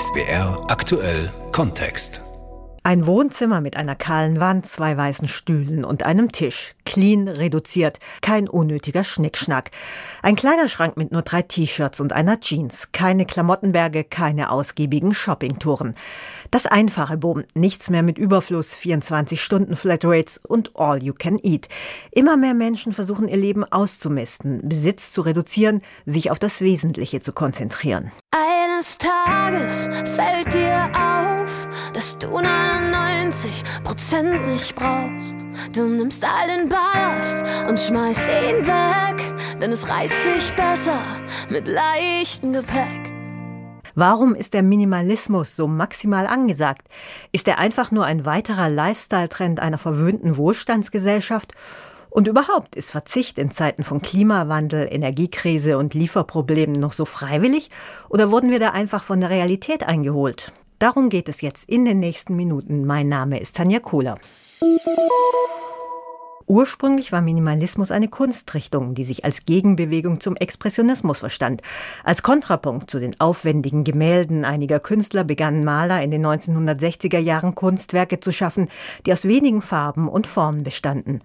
SWR aktuell Kontext. Ein Wohnzimmer mit einer kahlen Wand, zwei weißen Stühlen und einem Tisch. Clean, reduziert, kein unnötiger Schnickschnack. Ein Kleiderschrank mit nur drei T-Shirts und einer Jeans. Keine Klamottenberge, keine ausgiebigen Shoppingtouren. Das einfache Boom, nichts mehr mit Überfluss, 24 Stunden Flatrates und All You Can Eat. Immer mehr Menschen versuchen ihr Leben auszumisten, Besitz zu reduzieren, sich auf das Wesentliche zu konzentrieren. Eines Tages fällt dir auf, dass du 99 Prozent nicht brauchst. Du nimmst all Ballast und schmeißt ihn weg, denn es reißt sich besser mit leichtem Gepäck. Warum ist der Minimalismus so maximal angesagt? Ist er einfach nur ein weiterer Lifestyle-Trend einer verwöhnten Wohlstandsgesellschaft? Und überhaupt ist Verzicht in Zeiten von Klimawandel, Energiekrise und Lieferproblemen noch so freiwillig? Oder wurden wir da einfach von der Realität eingeholt? Darum geht es jetzt in den nächsten Minuten. Mein Name ist Tanja Kohler. Ursprünglich war Minimalismus eine Kunstrichtung, die sich als Gegenbewegung zum Expressionismus verstand. Als Kontrapunkt zu den aufwendigen Gemälden einiger Künstler begannen Maler in den 1960er Jahren Kunstwerke zu schaffen, die aus wenigen Farben und Formen bestanden.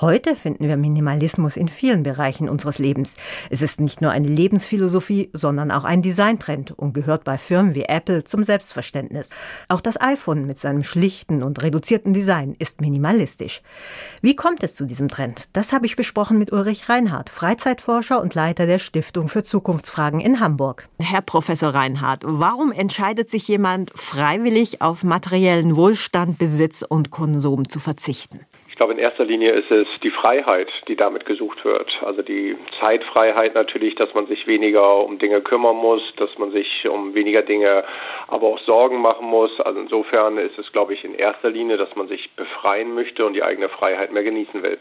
Heute finden wir Minimalismus in vielen Bereichen unseres Lebens. Es ist nicht nur eine Lebensphilosophie, sondern auch ein Designtrend und gehört bei Firmen wie Apple zum Selbstverständnis. Auch das iPhone mit seinem schlichten und reduzierten Design ist minimalistisch. Wie kommt es zu diesem Trend? Das habe ich besprochen mit Ulrich Reinhardt, Freizeitforscher und Leiter der Stiftung für Zukunftsfragen in Hamburg. Herr Professor Reinhardt, warum entscheidet sich jemand freiwillig auf materiellen Wohlstand, Besitz und Konsum zu verzichten? Glaube, in erster Linie ist es die Freiheit, die damit gesucht wird. Also die Zeitfreiheit natürlich, dass man sich weniger um Dinge kümmern muss, dass man sich um weniger Dinge aber auch Sorgen machen muss. Also insofern ist es, glaube ich, in erster Linie, dass man sich befreien möchte und die eigene Freiheit mehr genießen will.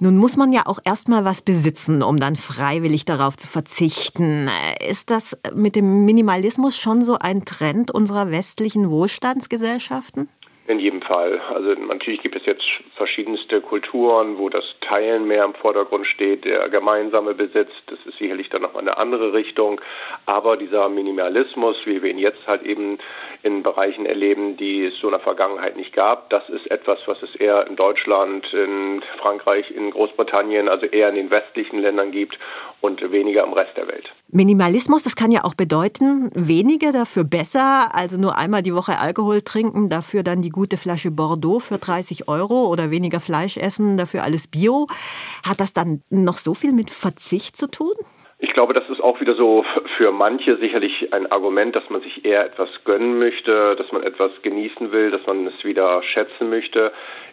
Nun muss man ja auch erstmal was besitzen, um dann freiwillig darauf zu verzichten. Ist das mit dem Minimalismus schon so ein Trend unserer westlichen Wohlstandsgesellschaften? In jedem Fall. Also natürlich gibt es jetzt verschiedenste Kulturen, wo das Teilen mehr im Vordergrund steht, der gemeinsame Besitz, das ist sicherlich dann noch eine andere Richtung. Aber dieser Minimalismus, wie wir ihn jetzt halt eben in Bereichen erleben, die es so in der Vergangenheit nicht gab, das ist etwas, was es eher in Deutschland, in Frankreich, in Großbritannien, also eher in den westlichen Ländern gibt und weniger im Rest der Welt. Minimalismus, das kann ja auch bedeuten, weniger dafür besser, also nur einmal die Woche Alkohol trinken, dafür dann die gute Flasche Bordeaux für 30 Euro oder weniger Fleisch essen, dafür alles Bio. Hat das dann noch so viel mit Verzicht zu tun? Ich glaube, das ist auch wieder so für manche sicherlich ein Argument, dass man sich eher etwas gönnen möchte, dass man etwas genießen will, dass man es wieder schätzen möchte.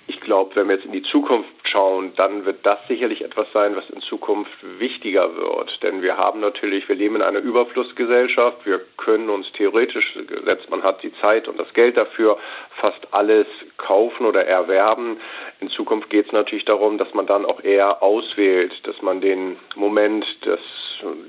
Ich glaube, wenn wir jetzt in die Zukunft schauen, dann wird das sicherlich etwas sein, was in Zukunft wichtiger wird. Denn wir haben natürlich, wir leben in einer Überflussgesellschaft. Wir können uns theoretisch, gesetzt man hat die Zeit und das Geld dafür, fast alles kaufen oder erwerben. In Zukunft geht es natürlich darum, dass man dann auch eher auswählt, dass man den Moment des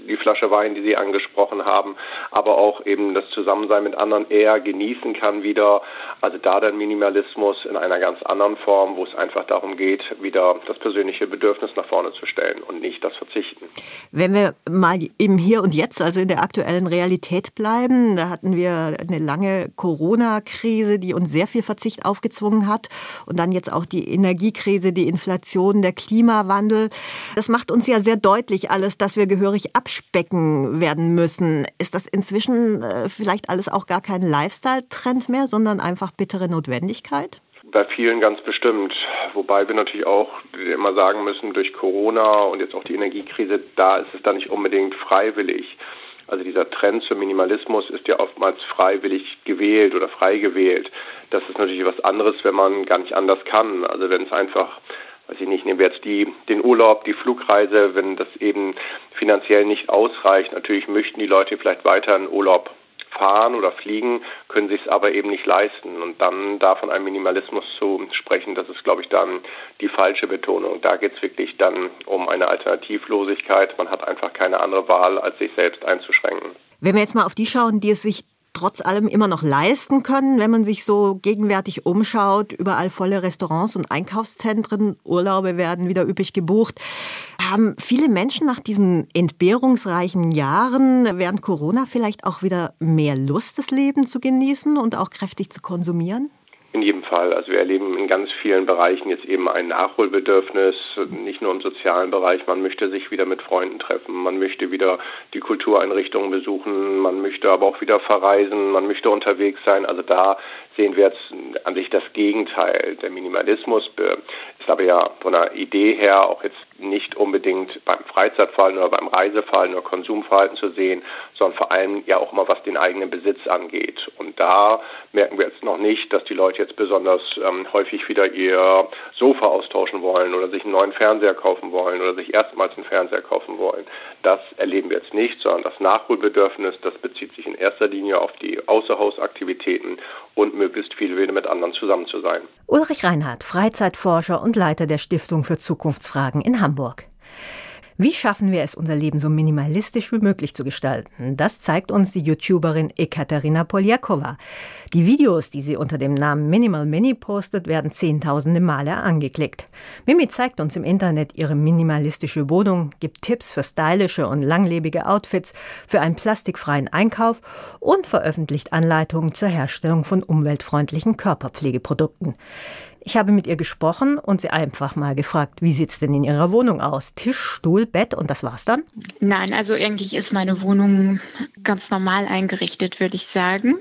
die Flasche Wein, die Sie angesprochen haben, aber auch eben das Zusammensein mit anderen eher genießen kann wieder. Also da der Minimalismus in einer ganz anderen Form, wo es einfach darum geht, wieder das persönliche Bedürfnis nach vorne zu stellen und nicht das Verzichten. Wenn wir mal im Hier und Jetzt, also in der aktuellen Realität bleiben, da hatten wir eine lange Corona-Krise, die uns sehr viel Verzicht aufgezwungen hat und dann jetzt auch die Energiekrise, die Inflation, der Klimawandel. Das macht uns ja sehr deutlich alles, dass wir gehörig abspecken werden müssen. Ist das inzwischen äh, vielleicht alles auch gar kein Lifestyle-Trend mehr, sondern einfach bittere Notwendigkeit? Bei vielen ganz bestimmt. Wobei wir natürlich auch immer sagen müssen, durch Corona und jetzt auch die Energiekrise, da ist es dann nicht unbedingt freiwillig. Also dieser Trend zum Minimalismus ist ja oftmals freiwillig gewählt oder frei gewählt. Das ist natürlich was anderes, wenn man gar nicht anders kann. Also wenn es einfach weiß ich nicht, nehmen wir jetzt die, den Urlaub, die Flugreise, wenn das eben finanziell nicht ausreicht. Natürlich möchten die Leute vielleicht weiter in Urlaub fahren oder fliegen, können sich es aber eben nicht leisten. Und dann da von einem Minimalismus zu sprechen, das ist, glaube ich, dann die falsche Betonung. Da geht es wirklich dann um eine Alternativlosigkeit. Man hat einfach keine andere Wahl, als sich selbst einzuschränken. Wenn wir jetzt mal auf die schauen, die es sich trotz allem immer noch leisten können, wenn man sich so gegenwärtig umschaut. Überall volle Restaurants und Einkaufszentren, Urlaube werden wieder üppig gebucht. Haben viele Menschen nach diesen entbehrungsreichen Jahren während Corona vielleicht auch wieder mehr Lust, das Leben zu genießen und auch kräftig zu konsumieren? In jedem Fall. Also wir erleben in ganz vielen Bereichen jetzt eben ein Nachholbedürfnis, nicht nur im sozialen Bereich. Man möchte sich wieder mit Freunden treffen, man möchte wieder die Kultureinrichtungen besuchen, man möchte aber auch wieder verreisen, man möchte unterwegs sein. Also da sehen wir jetzt an sich das Gegenteil. Der Minimalismus ist aber ja von der Idee her auch jetzt nicht unbedingt beim Freizeitverhalten oder beim Reiseverhalten oder Konsumverhalten zu sehen, sondern vor allem ja auch immer was den eigenen Besitz angeht. Und da merken wir jetzt noch nicht, dass die Leute jetzt besonders ähm, häufig wieder ihr Sofa austauschen wollen oder sich einen neuen Fernseher kaufen wollen oder sich erstmals einen Fernseher kaufen wollen. Das erleben wir jetzt nicht, sondern das Nachholbedürfnis, das bezieht sich in erster Linie auf die Außerhausaktivitäten und möglichst viel wieder mit anderen zusammen zu sein. Ulrich Reinhardt, Freizeitforscher und Leiter der Stiftung für Zukunftsfragen in Hamburg. Wie schaffen wir es, unser Leben so minimalistisch wie möglich zu gestalten? Das zeigt uns die YouTuberin Ekaterina Poljakova. Die Videos, die sie unter dem Namen Minimal Mini postet, werden zehntausende Male angeklickt. Mimi zeigt uns im Internet ihre minimalistische Wohnung, gibt Tipps für stylische und langlebige Outfits, für einen plastikfreien Einkauf und veröffentlicht Anleitungen zur Herstellung von umweltfreundlichen Körperpflegeprodukten. Ich habe mit ihr gesprochen und sie einfach mal gefragt, wie sieht es denn in ihrer Wohnung aus? Tisch, Stuhl, Bett und das war's dann? Nein, also eigentlich ist meine Wohnung ganz normal eingerichtet, würde ich sagen.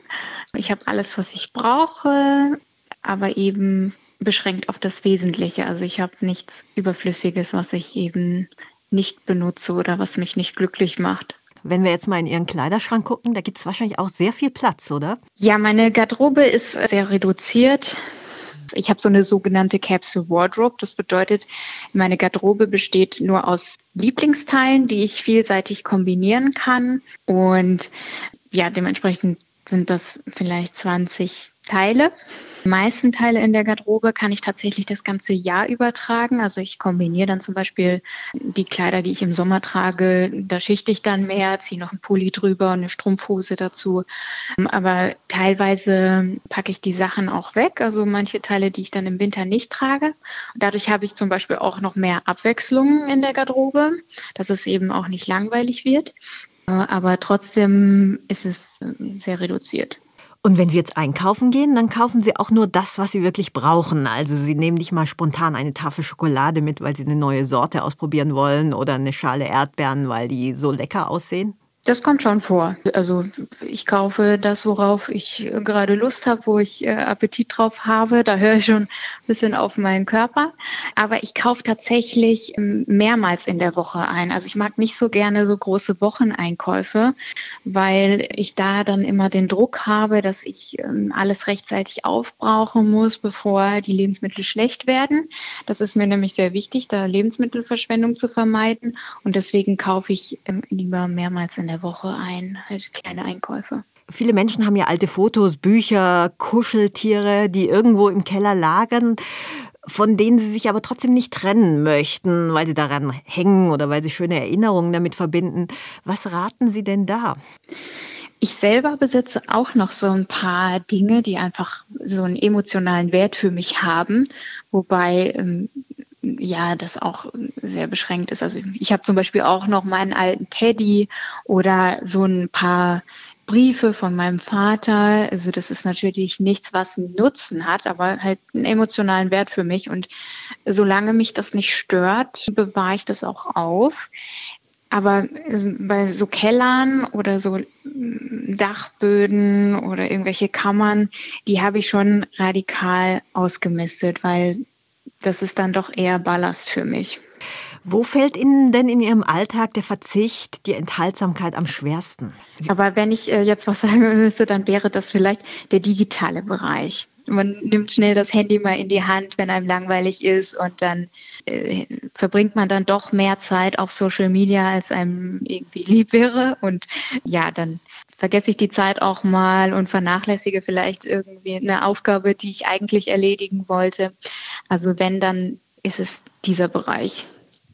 Ich habe alles, was ich brauche, aber eben beschränkt auf das Wesentliche. Also ich habe nichts Überflüssiges, was ich eben nicht benutze oder was mich nicht glücklich macht. Wenn wir jetzt mal in Ihren Kleiderschrank gucken, da gibt es wahrscheinlich auch sehr viel Platz, oder? Ja, meine Garderobe ist sehr reduziert. Ich habe so eine sogenannte Capsule Wardrobe. Das bedeutet, meine Garderobe besteht nur aus Lieblingsteilen, die ich vielseitig kombinieren kann. Und ja, dementsprechend sind das vielleicht 20 Teile. Die meisten Teile in der Garderobe kann ich tatsächlich das ganze Jahr übertragen. Also ich kombiniere dann zum Beispiel die Kleider, die ich im Sommer trage, da schichte ich dann mehr, ziehe noch einen Pulli drüber und eine Strumpfhose dazu. Aber teilweise packe ich die Sachen auch weg, also manche Teile, die ich dann im Winter nicht trage. Und dadurch habe ich zum Beispiel auch noch mehr Abwechslung in der Garderobe, dass es eben auch nicht langweilig wird. Aber trotzdem ist es sehr reduziert. Und wenn Sie jetzt einkaufen gehen, dann kaufen Sie auch nur das, was Sie wirklich brauchen. Also Sie nehmen nicht mal spontan eine Tafel Schokolade mit, weil Sie eine neue Sorte ausprobieren wollen oder eine Schale Erdbeeren, weil die so lecker aussehen. Das kommt schon vor. Also ich kaufe das, worauf ich gerade Lust habe, wo ich äh, Appetit drauf habe. Da höre ich schon ein bisschen auf meinen Körper. Aber ich kaufe tatsächlich ähm, mehrmals in der Woche ein. Also ich mag nicht so gerne so große Wocheneinkäufe, weil ich da dann immer den Druck habe, dass ich ähm, alles rechtzeitig aufbrauchen muss, bevor die Lebensmittel schlecht werden. Das ist mir nämlich sehr wichtig, da Lebensmittelverschwendung zu vermeiden. Und deswegen kaufe ich ähm, lieber mehrmals in der Woche ein, halt kleine Einkäufe. Viele Menschen haben ja alte Fotos, Bücher, Kuscheltiere, die irgendwo im Keller lagern, von denen sie sich aber trotzdem nicht trennen möchten, weil sie daran hängen oder weil sie schöne Erinnerungen damit verbinden. Was raten Sie denn da? Ich selber besitze auch noch so ein paar Dinge, die einfach so einen emotionalen Wert für mich haben, wobei ähm, ja, das auch sehr beschränkt ist. Also ich habe zum Beispiel auch noch meinen alten Teddy oder so ein paar Briefe von meinem Vater. Also das ist natürlich nichts, was einen Nutzen hat, aber halt einen emotionalen Wert für mich. Und solange mich das nicht stört, bewahre ich das auch auf. Aber bei so Kellern oder so Dachböden oder irgendwelche Kammern, die habe ich schon radikal ausgemistet, weil das ist dann doch eher Ballast für mich. Wo fällt Ihnen denn in Ihrem Alltag der Verzicht, die Enthaltsamkeit am schwersten? Aber wenn ich äh, jetzt was sagen müsste, dann wäre das vielleicht der digitale Bereich. Man nimmt schnell das Handy mal in die Hand, wenn einem langweilig ist und dann äh, verbringt man dann doch mehr Zeit auf Social Media, als einem irgendwie lieb wäre. Und ja, dann vergesse ich die Zeit auch mal und vernachlässige vielleicht irgendwie eine Aufgabe, die ich eigentlich erledigen wollte. Also wenn, dann ist es dieser Bereich,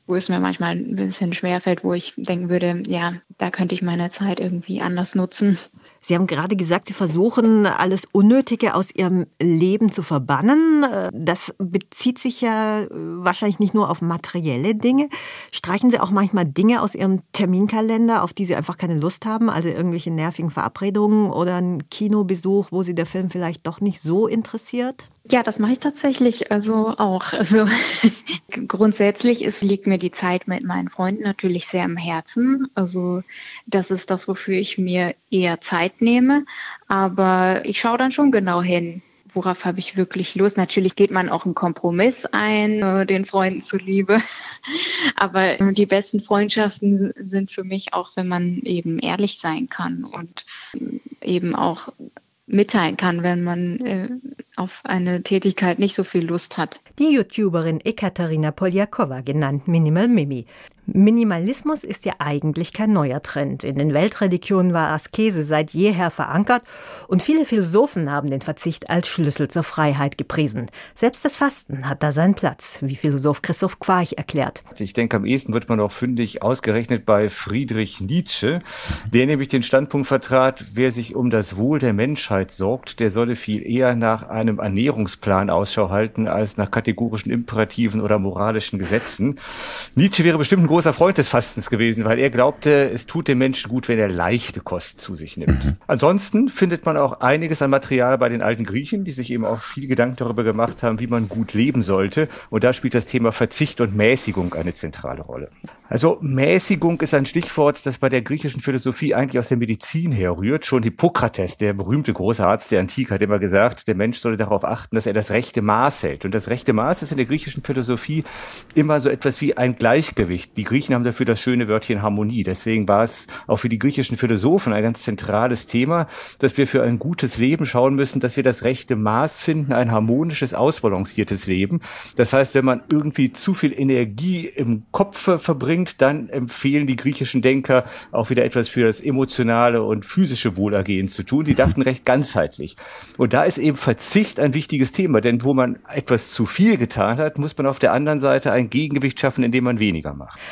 wo es mir manchmal ein bisschen schwerfällt, wo ich denken würde, ja, da könnte ich meine Zeit irgendwie anders nutzen. Sie haben gerade gesagt, Sie versuchen, alles Unnötige aus Ihrem Leben zu verbannen. Das bezieht sich ja äh, wahrscheinlich nicht nur auf materielle Dinge. Streichen Sie auch manchmal Dinge aus Ihrem Terminkalender, auf die Sie einfach keine Lust haben? Also irgendwelche nervigen Verabredungen oder einen Kinobesuch, wo Sie der Film vielleicht doch nicht so interessiert? Ja, das mache ich tatsächlich also auch. Also grundsätzlich ist, liegt mir die Zeit mit meinen Freunden natürlich sehr am Herzen. Also das ist das, wofür ich mir eher Zeit nehme. Aber ich schaue dann schon genau hin, worauf habe ich wirklich Lust. Natürlich geht man auch einen Kompromiss ein, äh, den Freunden zuliebe. Aber die besten Freundschaften sind für mich auch, wenn man eben ehrlich sein kann und eben auch mitteilen kann, wenn man äh, auf eine Tätigkeit nicht so viel Lust hat. Die YouTuberin Ekaterina Poljakova, genannt Minimal Mimi, Minimalismus ist ja eigentlich kein neuer Trend. In den Weltreligionen war Askese seit jeher verankert und viele Philosophen haben den Verzicht als Schlüssel zur Freiheit gepriesen. Selbst das Fasten hat da seinen Platz, wie Philosoph Christoph Quarch erklärt. Ich denke, am ehesten wird man auch fündig ausgerechnet bei Friedrich Nietzsche, der nämlich den Standpunkt vertrat, wer sich um das Wohl der Menschheit sorgt, der solle viel eher nach einem Ernährungsplan Ausschau halten als nach kategorischen Imperativen oder moralischen Gesetzen. Nietzsche wäre bestimmt ein großer Freund des Fastens gewesen, weil er glaubte, es tut dem Menschen gut, wenn er leichte Kost zu sich nimmt. Mhm. Ansonsten findet man auch einiges an Material bei den alten Griechen, die sich eben auch viel Gedanken darüber gemacht haben, wie man gut leben sollte. Und da spielt das Thema Verzicht und Mäßigung eine zentrale Rolle. Also Mäßigung ist ein Stichwort, das bei der griechischen Philosophie eigentlich aus der Medizin herrührt. Schon Hippokrates, der berühmte große Arzt der Antike, hat immer gesagt, der Mensch solle darauf achten, dass er das rechte Maß hält. Und das rechte Maß ist in der griechischen Philosophie immer so etwas wie ein Gleichgewicht. Die Griechen haben dafür das schöne Wörtchen Harmonie. Deswegen war es auch für die griechischen Philosophen ein ganz zentrales Thema, dass wir für ein gutes Leben schauen müssen, dass wir das rechte Maß finden, ein harmonisches, ausbalanciertes Leben. Das heißt, wenn man irgendwie zu viel Energie im Kopf verbringt, bringt, dann empfehlen die griechischen Denker auch wieder etwas für das emotionale und physische Wohlergehen zu tun. Die dachten recht ganzheitlich. Und da ist eben Verzicht ein wichtiges Thema, denn wo man etwas zu viel getan hat, muss man auf der anderen Seite ein Gegengewicht schaffen, indem man weniger macht.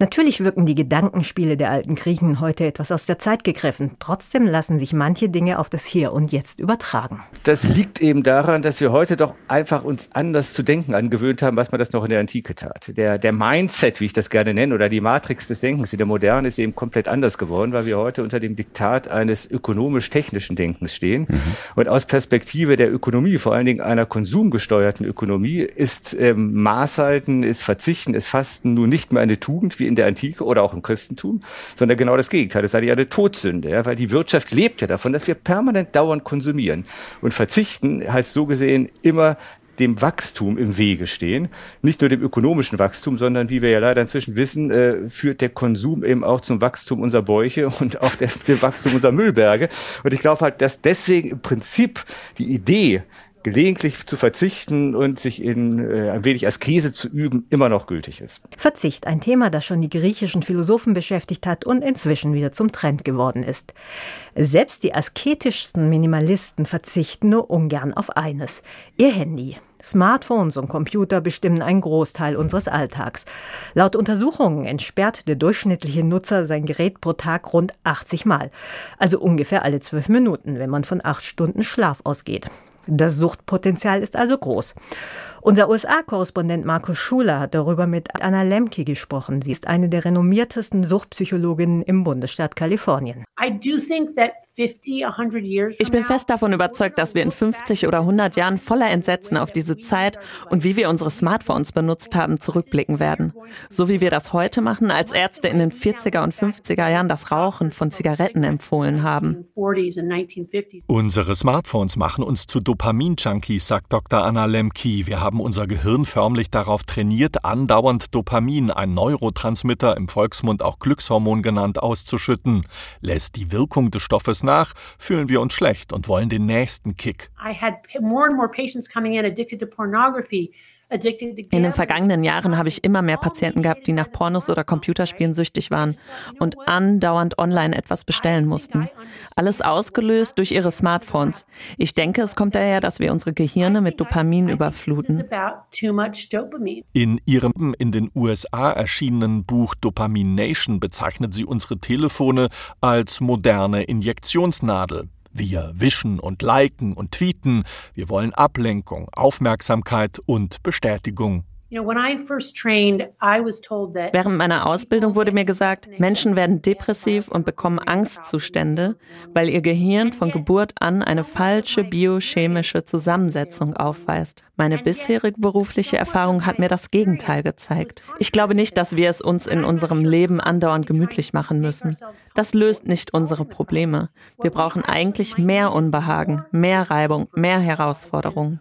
Natürlich wirken die Gedankenspiele der alten Griechen heute etwas aus der Zeit gegriffen. Trotzdem lassen sich manche Dinge auf das Hier und Jetzt übertragen. Das liegt eben daran, dass wir heute doch einfach uns anders zu denken angewöhnt haben, was man das noch in der Antike tat. Der, der Mindset, wie ich das gerne nenne, oder die Matrix des Denkens in der Moderne ist eben komplett anders geworden, weil wir heute unter dem Diktat eines ökonomisch-technischen Denkens stehen. Mhm. Und aus Perspektive der Ökonomie, vor allen Dingen einer konsumgesteuerten Ökonomie, ist ähm, Maßhalten, ist Verzichten, ist Fasten nun nicht mehr eine Tugend, wie in der Antike oder auch im Christentum, sondern genau das Gegenteil. Es sei ja eine Todsünde, ja, weil die Wirtschaft lebt ja davon, dass wir permanent dauernd konsumieren. Und verzichten heißt so gesehen immer dem Wachstum im Wege stehen. Nicht nur dem ökonomischen Wachstum, sondern wie wir ja leider inzwischen wissen, äh, führt der Konsum eben auch zum Wachstum unserer Bäuche und auch der, dem Wachstum unserer Müllberge. Und ich glaube halt, dass deswegen im Prinzip die Idee gelegentlich zu verzichten und sich in äh, ein wenig Askese zu üben, immer noch gültig ist. Verzicht, ein Thema, das schon die griechischen Philosophen beschäftigt hat und inzwischen wieder zum Trend geworden ist. Selbst die asketischsten Minimalisten verzichten nur ungern auf eines, ihr Handy. Smartphones und Computer bestimmen einen Großteil unseres Alltags. Laut Untersuchungen entsperrt der durchschnittliche Nutzer sein Gerät pro Tag rund 80 Mal, also ungefähr alle zwölf Minuten, wenn man von acht Stunden Schlaf ausgeht. Das Suchtpotenzial ist also groß. Unser USA-Korrespondent Markus Schuler hat darüber mit Anna Lemke gesprochen. Sie ist eine der renommiertesten Suchtpsychologinnen im Bundesstaat Kalifornien. Ich bin fest davon überzeugt, dass wir in 50 oder 100 Jahren voller Entsetzen auf diese Zeit und wie wir unsere Smartphones benutzt haben, zurückblicken werden. So wie wir das heute machen, als Ärzte in den 40er und 50er Jahren das Rauchen von Zigaretten empfohlen haben. Unsere Smartphones machen uns zu Dopamin-Junkies, sagt Dr. Anna Lemke. Wir haben haben unser Gehirn förmlich darauf trainiert, andauernd Dopamin, ein Neurotransmitter, im Volksmund auch Glückshormon genannt, auszuschütten. Lässt die Wirkung des Stoffes nach, fühlen wir uns schlecht und wollen den nächsten Kick. I had more and more patients coming in addicted to pornography In den vergangenen Jahren habe ich immer mehr Patienten gehabt, die nach Pornos oder Computerspielen süchtig waren und andauernd online etwas bestellen mussten. Alles ausgelöst durch ihre Smartphones. Ich denke, es kommt daher, dass wir unsere Gehirne mit Dopamin überfluten. In ihrem in den USA erschienenen Buch Dopamination bezeichnet sie unsere Telefone als moderne Injektionsnadel. Wir wischen und liken und tweeten. Wir wollen Ablenkung, Aufmerksamkeit und Bestätigung. Während meiner Ausbildung wurde mir gesagt, Menschen werden depressiv und bekommen Angstzustände, weil ihr Gehirn von Geburt an eine falsche biochemische Zusammensetzung aufweist. Meine bisherige berufliche Erfahrung hat mir das Gegenteil gezeigt. Ich glaube nicht, dass wir es uns in unserem Leben andauernd gemütlich machen müssen. Das löst nicht unsere Probleme. Wir brauchen eigentlich mehr Unbehagen, mehr Reibung, mehr Herausforderungen.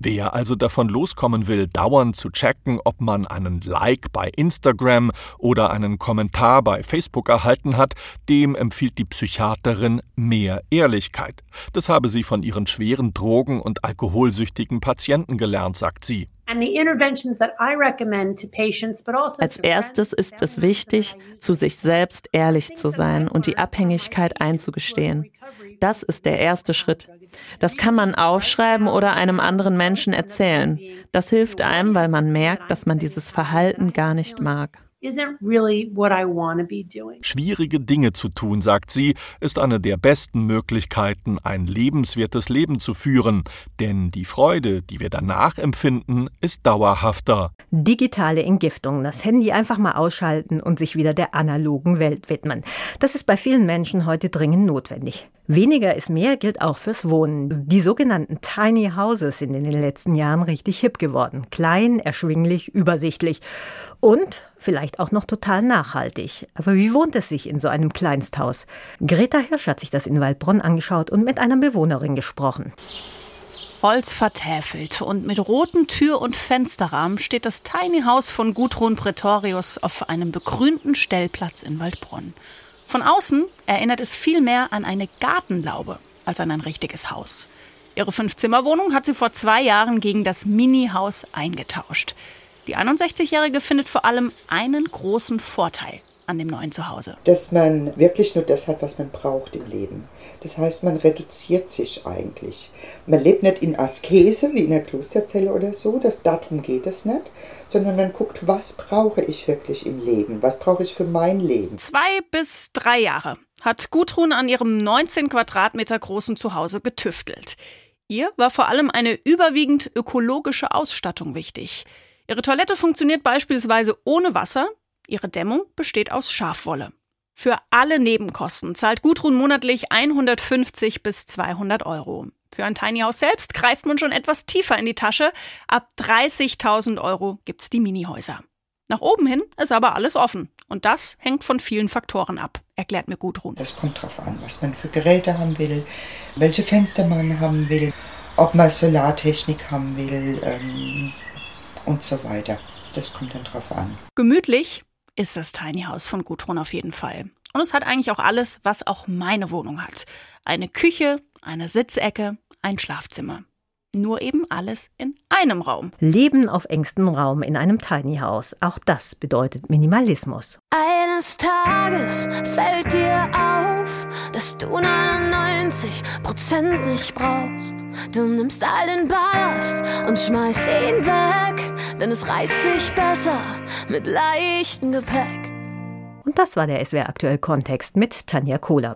Wer also davon loskommen will, dauernd zu checken, ob man einen Like bei Instagram oder einen Kommentar bei Facebook erhalten hat, dem empfiehlt die Psychiaterin mehr Ehrlichkeit. Das habe sie von ihren schweren Drogen und alkoholsüchtigen Patienten gelernt, sagt sie. Also Als erstes ist es wichtig, zu sich selbst ehrlich zu sein und die Abhängigkeit einzugestehen. Das ist der erste Schritt. Das kann man aufschreiben oder einem anderen Menschen erzählen. Das hilft einem, weil man merkt, dass man dieses Verhalten gar nicht mag. Schwierige Dinge zu tun, sagt sie, ist eine der besten Möglichkeiten, ein lebenswertes Leben zu führen, denn die Freude, die wir danach empfinden, ist dauerhafter. Digitale Entgiftung, das Handy einfach mal ausschalten und sich wieder der analogen Welt widmen. Das ist bei vielen Menschen heute dringend notwendig. Weniger ist mehr gilt auch fürs Wohnen. Die sogenannten Tiny Houses sind in den letzten Jahren richtig hip geworden. Klein, erschwinglich, übersichtlich und vielleicht auch noch total nachhaltig. Aber wie wohnt es sich in so einem Kleinsthaus? Greta Hirsch hat sich das in Waldbronn angeschaut und mit einer Bewohnerin gesprochen. Holz vertäfelt und mit roten Tür- und Fensterrahmen steht das Tiny House von Gudrun Pretorius auf einem begrünten Stellplatz in Waldbronn. Von außen erinnert es viel mehr an eine Gartenlaube als an ein richtiges Haus. Ihre Fünfzimmerwohnung hat sie vor zwei Jahren gegen das Mini-Haus eingetauscht. Die 61-Jährige findet vor allem einen großen Vorteil an dem neuen Zuhause. Dass man wirklich nur das hat, was man braucht im Leben. Das heißt, man reduziert sich eigentlich. Man lebt nicht in Askese wie in der Klosterzelle oder so, das, darum geht es nicht, sondern man guckt, was brauche ich wirklich im Leben, was brauche ich für mein Leben. Zwei bis drei Jahre hat Gudrun an ihrem 19 Quadratmeter großen Zuhause getüftelt. Ihr war vor allem eine überwiegend ökologische Ausstattung wichtig. Ihre Toilette funktioniert beispielsweise ohne Wasser, ihre Dämmung besteht aus Schafwolle. Für alle Nebenkosten zahlt Gudrun monatlich 150 bis 200 Euro. Für ein Tiny House selbst greift man schon etwas tiefer in die Tasche. Ab 30.000 Euro gibt's die Minihäuser. Nach oben hin ist aber alles offen. Und das hängt von vielen Faktoren ab, erklärt mir Gudrun. Das kommt drauf an, was man für Geräte haben will, welche Fenster man haben will, ob man Solartechnik haben will ähm, und so weiter. Das kommt dann drauf an. Gemütlich ist das Tiny House von Gudrun auf jeden Fall. Und es hat eigentlich auch alles, was auch meine Wohnung hat. Eine Küche, eine Sitzecke, ein Schlafzimmer. Nur eben alles in einem Raum. Leben auf engstem Raum in einem Tiny House. Auch das bedeutet Minimalismus. Eines Tages fällt dir auf, dass du 99 Prozent nicht brauchst. Du nimmst all den Ballast und schmeißt ihn weg, denn es reißt sich besser mit leichtem Gepäck. Und das war der SWR aktuell Kontext mit Tanja Kohler.